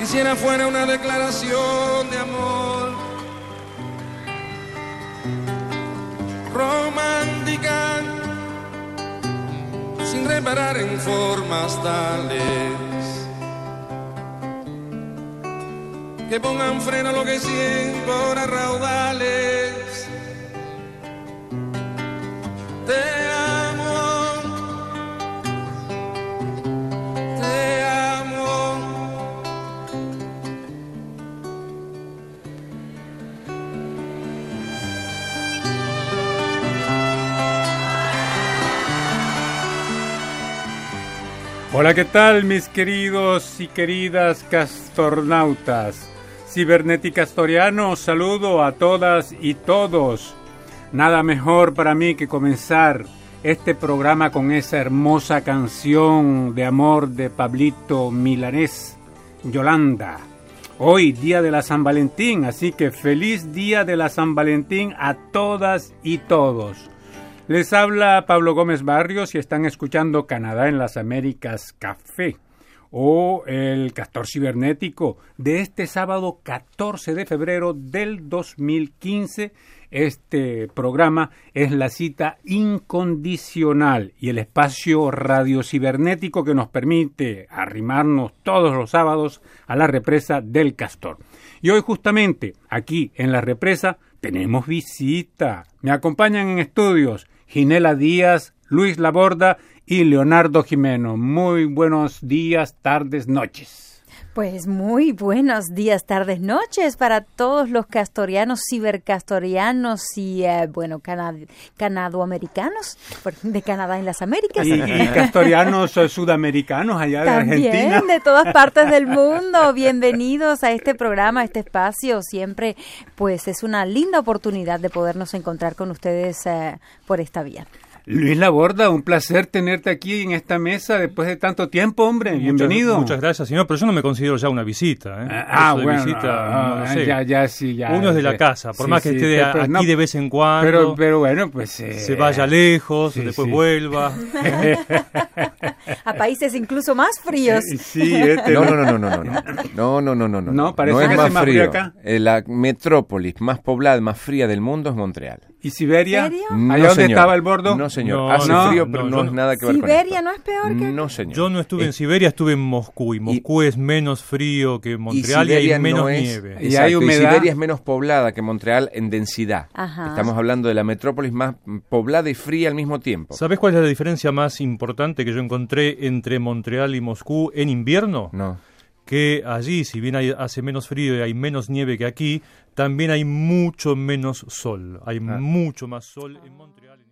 Quisiera fuera una declaración de amor romántica, sin reparar en formas tales que pongan freno a lo que siento a raudales. Te Hola, ¿qué tal mis queridos y queridas castornautas? Ciberneticastorianos, saludo a todas y todos. Nada mejor para mí que comenzar este programa con esa hermosa canción de amor de Pablito Milanés, Yolanda. Hoy, día de la San Valentín, así que feliz día de la San Valentín a todas y todos. Les habla Pablo Gómez Barrios y están escuchando Canadá en las Américas Café o el Castor Cibernético de este sábado 14 de febrero del 2015. Este programa es la cita incondicional y el espacio radio cibernético que nos permite arrimarnos todos los sábados a la represa del Castor. Y hoy justamente aquí en la represa tenemos visita. Me acompañan en estudios Ginela Díaz, Luis Laborda y Leonardo Jimeno. Muy buenos días, tardes, noches. Pues muy buenos días, tardes, noches para todos los castorianos, cibercastorianos y, eh, bueno, canad canadoamericanos de Canadá en las Américas. Y, y [laughs] castorianos eh, sudamericanos allá de También, Argentina. de todas partes del [laughs] mundo. Bienvenidos a este programa, a este espacio. Siempre, pues, es una linda oportunidad de podernos encontrar con ustedes eh, por esta vía. Luis Laborda, un placer tenerte aquí en esta mesa después de tanto tiempo, hombre. Bienvenido. Muchas gracias, señor, pero yo no me considero ya una visita. ¿eh? Ah, Eso ah, bueno. Visita, ah, no, ah, sé. ya, ya, sí, ya. Uno es de la casa, por más que esté aquí de vez en cuando. Pero, pero bueno, pues. Se eh, vaya lejos, después vuelva. [laughs] a países incluso más fríos. Sí, este... no, no, no, no, no, no. No, no, no, no. No, no parece es que más, frío. Acá. Eh, la metrópolis más poblada, más fría del mundo es Montreal. ¿Y Siberia? ¿Serio? ¿Allá No, donde estaba el bordo? No, señor. No, Hace no, frío, pero no, es no. nada que ver con ¿Siberia no es peor que No, señor. Yo no estuve Eh, en Siberia, estuve en Moscú y Moscú es menos frío que Montreal y, hay menos no es- nieve. Exacto, y Siberia es menos poblada que Montreal en densidad. Ajá. Estamos hablando de la metrópolis más poblada y fría al mismo tiempo. ¿Sabes cuál es la diferencia más importante que yo encontré entre Montreal y Moscú en invierno? No. Que allí, si bien hay- hace menos frío y hay menos nieve que aquí, también hay mucho menos sol. Hay Ah. mucho más sol en Montreal.